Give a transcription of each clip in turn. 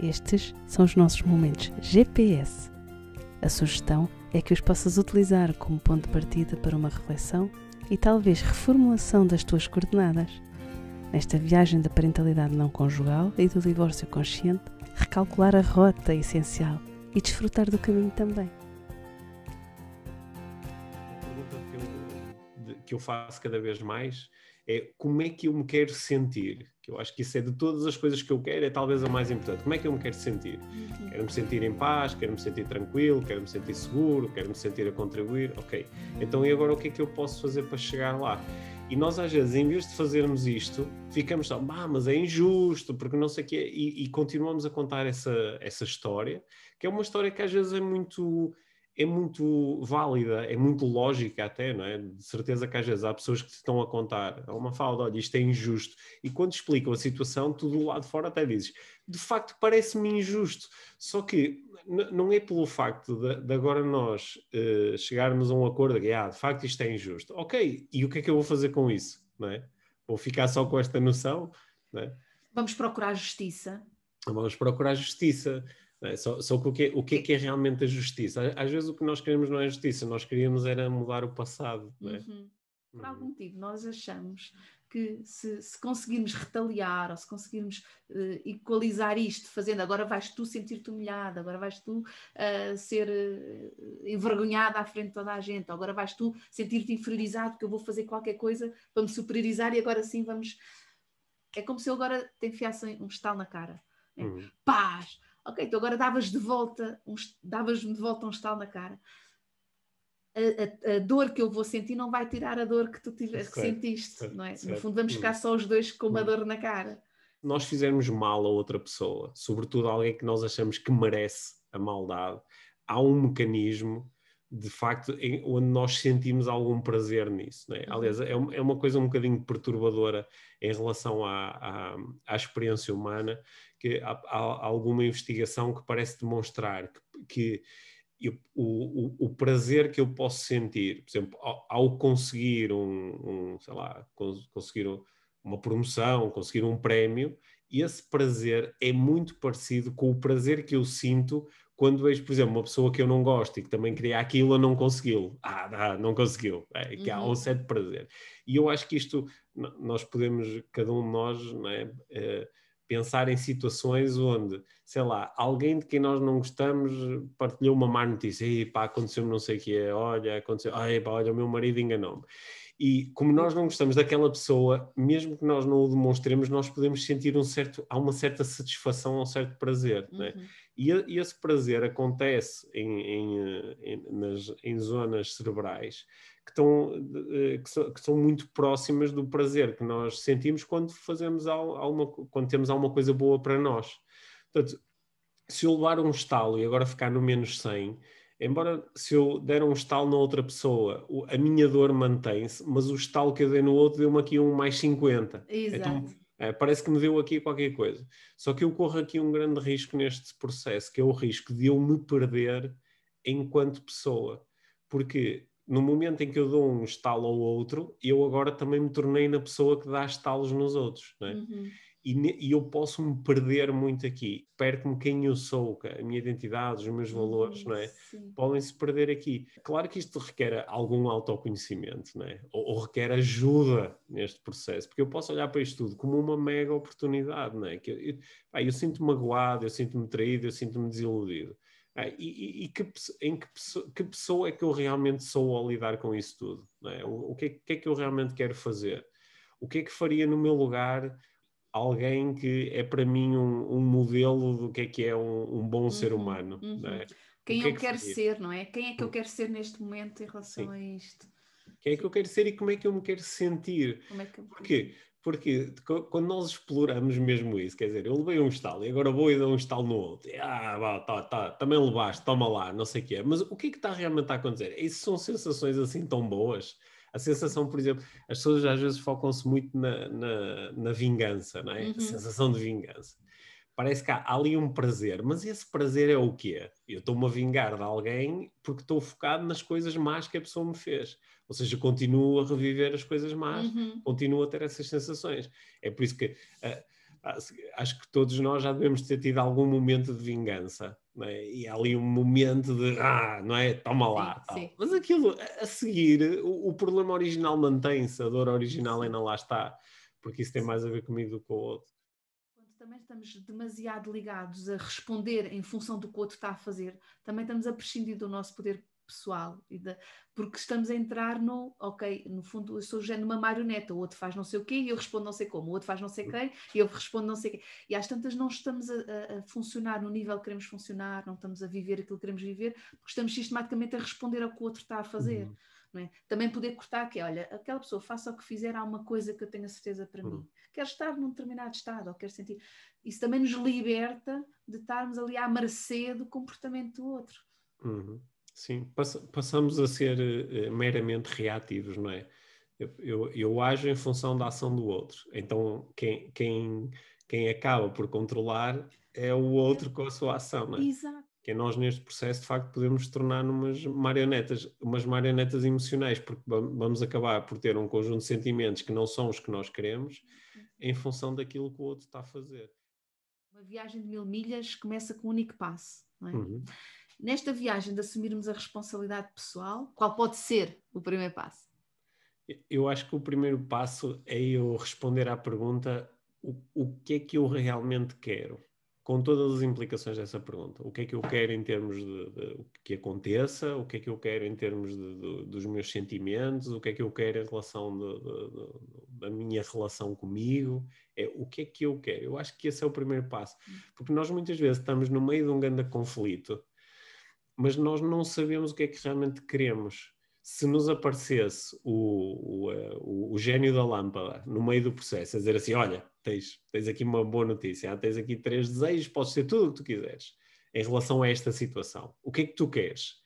Estes são os nossos momentos GPS. A sugestão é que os possas utilizar como ponto de partida para uma reflexão e talvez reformulação das tuas coordenadas. Nesta viagem da parentalidade não conjugal e do divórcio consciente, recalcular a rota é essencial e desfrutar do caminho também. A pergunta que eu, que eu faço cada vez mais é como é que eu me quero sentir? Que eu acho que isso é de todas as coisas que eu quero, é talvez a mais importante. Como é que eu me quero sentir? Quero me sentir em paz, quero me sentir tranquilo, quero me sentir seguro, quero me sentir a contribuir. Ok. Então e agora o que é que eu posso fazer para chegar lá? E nós, às vezes, em vez de fazermos isto, ficamos só, ah, mas é injusto, porque não sei o quê, e, e continuamos a contar essa, essa história, que é uma história que às vezes é muito é muito válida, é muito lógica até, não é? De certeza que às vezes há pessoas que te estão a contar, há uma falda, olha, isto é injusto, e quando explicam a situação, tu do lado de fora até dizes, de facto parece-me injusto, só que não é pelo facto de, de agora nós uh, chegarmos a um acordo de que, ah, de facto isto é injusto, ok, e o que é que eu vou fazer com isso, não é? Vou ficar só com esta noção, não é? Vamos procurar justiça. Vamos procurar justiça. É? Só, só que o, que é, o que é que é realmente a justiça? Às vezes o que nós queremos não é justiça, nós queríamos era mudar o passado. É? Uhum. Por algum uhum. motivo, nós achamos que se, se conseguirmos retaliar ou se conseguirmos uh, equalizar isto, fazendo agora vais tu sentir-te humilhada, agora vais tu uh, ser uh, envergonhada à frente de toda a gente, agora vais tu sentir-te inferiorizado porque eu vou fazer qualquer coisa para me superiorizar e agora sim vamos. É como se eu agora te enfiasse um estalo na cara. Né? Uhum. Paz! Ok, então agora davas de volta, um, davas-me de volta um estalo na cara. A, a, a, dor que eu vou sentir não vai tirar a dor que tu tiveste, que sentiste, certo, não é? Certo. No fundo, vamos ficar só os dois com uma hum. dor na cara. Nós fizermos mal a outra pessoa, sobretudo alguém que nós achamos que merece a maldade, há um mecanismo de facto em, onde nós sentimos algum prazer nisso. Né? Aliás, é, é uma coisa um bocadinho perturbadora em relação à, à, à experiência humana, que há, há, alguma investigação que parece demonstrar que, que eu, o, o, o, prazer que eu posso sentir, por exemplo, ao, ao conseguir um, um, sei lá, conseguir uma promoção, conseguir um prémio, esse prazer é muito parecido com o prazer que eu sinto quando vejo, por exemplo, uma pessoa que eu não gosto e que também queria aquilo e não conseguiu. Ah, não conseguiu. É, que há um uhum. certo prazer. E eu acho que isto, nós podemos, cada um de nós, não é, é pensar em situações onde, sei lá, alguém de quem nós não gostamos partilhou uma má notícia, e pá, aconteceu-me não sei o que é, olha, aconteceu, ai pá, olha, o meu marido enganou-me. E como nós não gostamos daquela pessoa, mesmo que nós não o demonstremos, nós podemos sentir um certo, há uma certa satisfação, um certo prazer. Uhum. Né? E, e, esse prazer acontece em, em, em, nas, em zonas cerebrais que, estão, eh, que, são, que, são, muito próximas do prazer que nós sentimos quando fazemos alguma, quando temos alguma coisa boa para nós. Portanto, se eu levar um estalo e agora ficar no menos 100, embora se eu der um estalo na outra pessoa, a minha dor mantém-se, mas o estalo que eu dei no outro deu-me aqui um mais 50. Exato. Então, é, parece que me deu aqui qualquer coisa. Só que eu corro aqui um grande risco neste processo, que é o risco de eu me perder enquanto pessoa. Porque no momento em que eu dou um estalo ao outro, eu agora também me tornei na pessoa que dá estalos nos outros, não é? Uhum. E, e, eu posso me perder muito aqui. Perco-me quem eu sou, a minha identidade, os meus valores, uhum, não é? Podem-se perder aqui. Claro que isto requer algum autoconhecimento, não é? Ou, ou, requer ajuda neste processo, porque eu posso olhar para isto tudo como uma mega oportunidade, não é? Que eu, eu, eu sinto-me magoado, eu sinto-me traído, eu sinto-me desiludido. É, e, e que, em que pessoa, que pessoa, é que eu realmente sou ao lidar com isso tudo? É? O, o que, é, que, é, que eu realmente quero fazer? O que é que faria no meu lugar alguém que é para mim um, um modelo do que é que é um, um bom uhum, ser humano? Uhum. É? Quem eu que quero faria? ser, não é? Quem é que eu hum. quero ser neste momento em relação Sim. a isto? Quem é que eu quero ser e como é que eu me quero sentir? Como é que eu... Porquê? Porque quando nós exploramos mesmo isso, quer dizer, eu levei um estalo e agora vou e dou um estalo no outro. E, ah, tá, tá, também levaste, toma lá, não sei o que é. Mas o que é que está realmente a acontecer? Isso são sensações assim tão boas? A sensação, por exemplo, as pessoas às vezes focam-se muito na, na, na, vingança, não é? Uhum. A sensação de vingança. Parece que há, há ali um prazer, mas esse prazer é o quê? Eu estou-me a vingar de alguém porque estou focado nas coisas más que a pessoa me fez ou seja, continuo a reviver as coisas más, uhum. continuo a ter essas sensações. É por isso que uh, acho que todos nós já devemos ter tido algum momento de vingança, é? e há ali um momento de, ah, não é? Toma lá. Sim, sim. Mas aquilo, a seguir, o, o problema original mantém-se, a dor original ainda lá está, porque isso tem mais a ver comigo do que com o outro. Quando também estamos demasiado ligados a responder em função do que o outro está a fazer, também estamos a prescindir do nosso poder pessoal, porque estamos a entrar no, ok, no fundo eu sou já numa marioneta, o outro faz não sei o quê e eu respondo não sei como, o outro faz não sei quem e eu respondo não sei quê. E às tantas não estamos a, a, funcionar no nível que queremos funcionar, não estamos a viver aquilo que queremos viver, porque estamos sistematicamente a responder ao que o outro está a fazer. Uhum. É? Também poder cortar que, olha, aquela pessoa faça o que fizer, há uma coisa que eu tenho a certeza para uhum. mim. Quer estar num determinado estado, ou quer sentir. Isso também nos liberta de estarmos ali à mercê do comportamento do outro. Uhum. Sim, passamos a ser uh, meramente reativos, não é? Eu, eu, eu, ajo em função da ação do outro. Então, quem, quem, quem acaba por controlar é o outro com a sua ação, não é? Exato. Que nós, neste processo, de facto, podemos tornar umas marionetas, umas marionetas emocionais, porque vamos acabar por ter um conjunto de sentimentos que não são os que nós queremos, em função daquilo que o outro está a fazer. Uma viagem de mil milhas começa com um único passo, não é? Uhum nesta viagem de assumirmos a responsabilidade pessoal, qual pode ser o primeiro passo? Eu acho que o primeiro passo é eu responder à pergunta: o, o que é que eu realmente quero? Com todas as implicações dessa pergunta. O que é que eu quero em termos de, de que aconteça? O que é que eu quero em termos de, de, dos meus sentimentos? O que é que eu quero em relação da minha relação comigo? É, o que é que eu quero? Eu acho que esse é o primeiro passo. Hum. Porque nós muitas vezes estamos no meio de um grande conflito mas nós não sabemos o que é que realmente queremos. Se nos aparecesse o, o, eh, o, o gênio da lâmpada no meio do processo, a dizer assim: Olha, tens, tens aqui uma boa notícia, tens aqui três desejos, podes ser tudo o que tu quiseres em relação a esta situação. O que é que tu queres?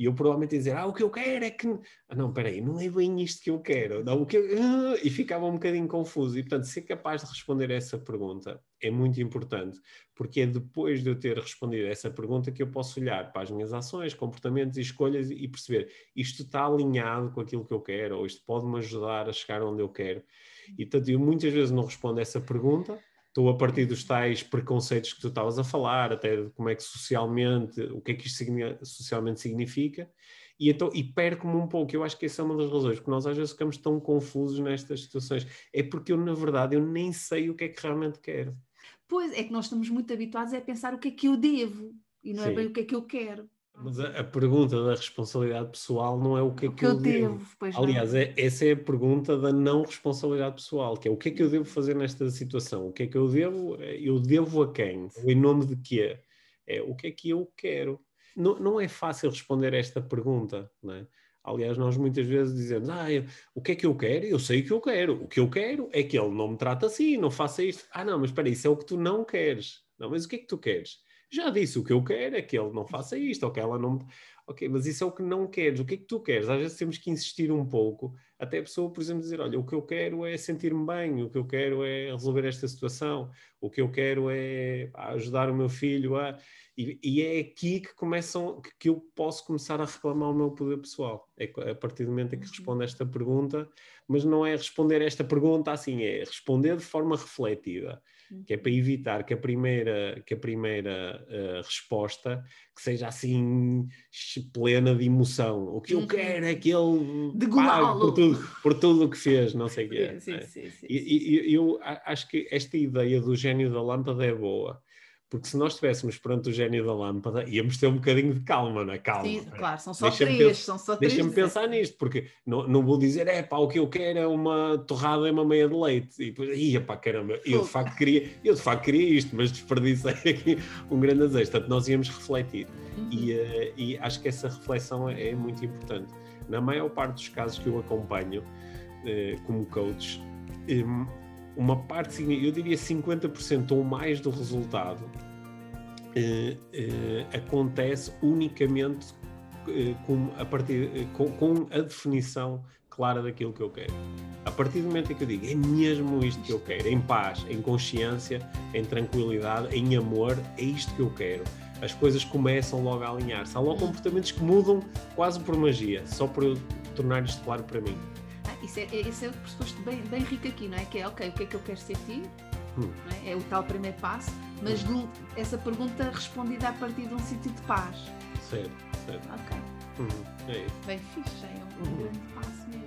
E eu provavelmente ia dizer, ah, o que eu quero é que. Ah, não, peraí, não é bem isto que eu quero. Não, o que eu... Ah", e ficava um bocadinho confuso. E, portanto, ser capaz de responder essa pergunta é muito importante, porque é depois de eu ter respondido essa pergunta que eu posso olhar para as minhas ações, comportamentos e escolhas e perceber isto está alinhado com aquilo que eu quero, ou isto pode me ajudar a chegar onde eu quero. E, portanto, eu muitas vezes não respondo essa pergunta estou a partir dos tais preconceitos que tu estavas a falar, até de como é que socialmente, o que é que isto socialmente significa, e, então, e perco-me um pouco. Eu acho que essa é uma das razões, porque nós às vezes ficamos tão confusos nestas situações. É porque eu, na verdade, eu nem sei o que é que realmente quero. Pois, é que nós estamos muito habituados a pensar o que é que eu devo, e não é Sim. é bem o que é que eu quero. Mas a, a, pergunta da responsabilidade pessoal não é o que é que, que eu, eu devo. devo. Aliás, é, essa é a pergunta da não responsabilidade pessoal, que é o que é que eu devo fazer nesta situação? O que é que eu devo? Eu devo a quem? Em nome de quê? É o que é que eu quero? Não, não é fácil responder esta pergunta, não é? Aliás, nós muitas vezes dizemos: Ah, eu, o que é que eu quero? Eu sei o que eu quero. O que eu quero é que ele não me trate assim, não faça isto. Ah, não, mas espera, isso é o que tu não queres. Não, mas o que é que tu queres? Já disse, o que eu quero é que ele não faça isto, ou que ela não. Ok, mas isso é o que não queres. O que é que tu queres? Às vezes temos que insistir um pouco, até a pessoa, por exemplo, dizer: Olha, o que eu quero é sentir-me bem, o que eu quero é resolver esta situação, o que eu quero é ajudar o meu filho a. E, e é aqui que começam, que, eu posso começar a reclamar o meu poder pessoal. É a partir do momento em que uhum. respondo esta pergunta, mas não é responder esta pergunta assim, é responder de forma refletida que é para evitar que a primeira, que a primeira uh, resposta que seja assim plena de emoção. O que eu uhum. quero é que ele pague por tudo, por tudo o que fez, não sei o quê. Sim, sim, sim, e, e eu acho que esta ideia do gênio da lâmpada é boa. Porque se nós estivéssemos perante o gênio da lâmpada, íamos ter um bocadinho de calma, não é? Calma. Sim, claro, são só três, são só três. Deixa-me pensar nisto, porque não, não vou dizer, é pá, o que eu quero é uma torrada e uma meia de leite. E depois, ia pá, caramba, eu de facto queria, eu de facto queria isto, mas desperdicei aqui um grande azeite. Portanto, nós íamos refletir. Uhum. E, uh, e acho que essa reflexão é, é, muito importante. Na maior parte dos casos que eu acompanho uh, como coach, um, uma parte, eu diria 50% ou mais do resultado eh, eh, acontece unicamente eh, com, a partir, com, com, a definição clara daquilo que eu quero. A partir do momento em que eu digo é mesmo isto que eu quero, em paz, em consciência, em tranquilidade, em amor, é isto que eu quero. As coisas começam logo a alinhar-se. Há logo comportamentos que mudam quase por magia, só por eu tornar isto claro para mim isso é, esse é o pressuposto bem, bem rico aqui, não é? Que é, ok, o que é que eu quero sentir? Hum. É? é? o tal primeiro passo, mas Hum. de, essa pergunta respondida a partir de um sítio de paz. Certo, certo. Ok, Uhum. É isso. bem fixe, é um, um Uhum. grande passo mesmo.